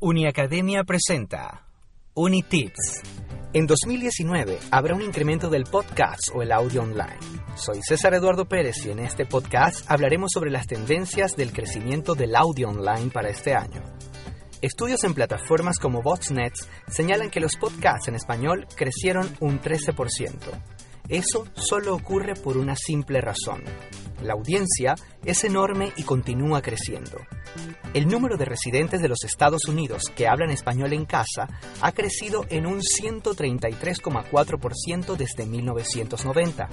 Uniacademia presenta Unitips. En 2019 habrá un incremento del podcast o el audio online. Soy César Eduardo Pérez y en este podcast hablaremos sobre las tendencias del crecimiento del audio online para este año. Estudios en plataformas como Botsnet señalan que los podcasts en español crecieron un 13%. Eso solo ocurre por una simple razón. La audiencia es enorme y continúa creciendo. El número de residentes de los Estados Unidos que hablan español en casa ha crecido en un 133,4% desde 1990,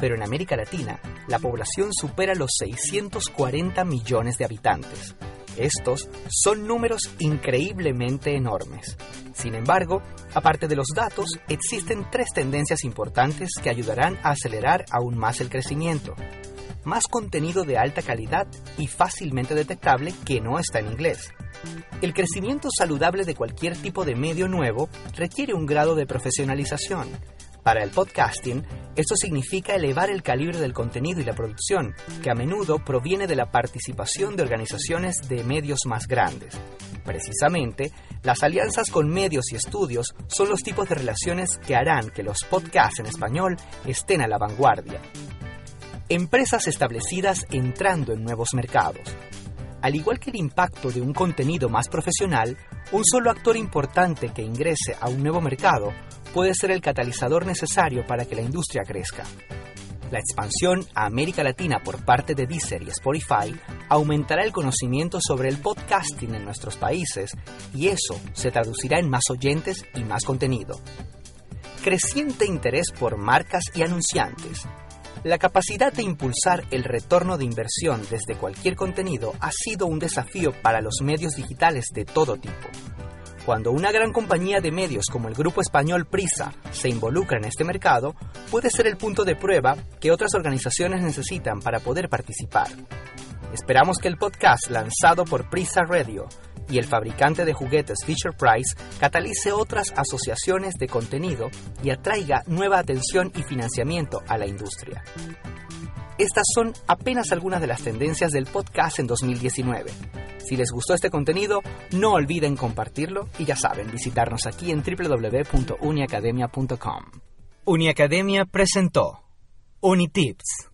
pero en América Latina la población supera los 640 millones de habitantes. Estos son números increíblemente enormes. Sin embargo, aparte de los datos, existen tres tendencias importantes que ayudarán a acelerar aún más el crecimiento más contenido de alta calidad y fácilmente detectable que no está en inglés. El crecimiento saludable de cualquier tipo de medio nuevo requiere un grado de profesionalización. Para el podcasting, esto significa elevar el calibre del contenido y la producción, que a menudo proviene de la participación de organizaciones de medios más grandes. Precisamente, las alianzas con medios y estudios son los tipos de relaciones que harán que los podcasts en español estén a la vanguardia empresas establecidas entrando en nuevos mercados. Al igual que el impacto de un contenido más profesional, un solo actor importante que ingrese a un nuevo mercado puede ser el catalizador necesario para que la industria crezca. La expansión a América Latina por parte de Deezer y Spotify aumentará el conocimiento sobre el podcasting en nuestros países y eso se traducirá en más oyentes y más contenido. Creciente interés por marcas y anunciantes la capacidad de impulsar el retorno de inversión desde cualquier contenido ha sido un desafío para los medios digitales de todo tipo. Cuando una gran compañía de medios como el grupo español Prisa se involucra en este mercado, puede ser el punto de prueba que otras organizaciones necesitan para poder participar. Esperamos que el podcast lanzado por Prisa Radio y el fabricante de juguetes Fisher Price catalice otras asociaciones de contenido y atraiga nueva atención y financiamiento a la industria. Estas son apenas algunas de las tendencias del podcast en 2019. Si les gustó este contenido, no olviden compartirlo y ya saben, visitarnos aquí en www.uniacademia.com. Uniacademia presentó Unitips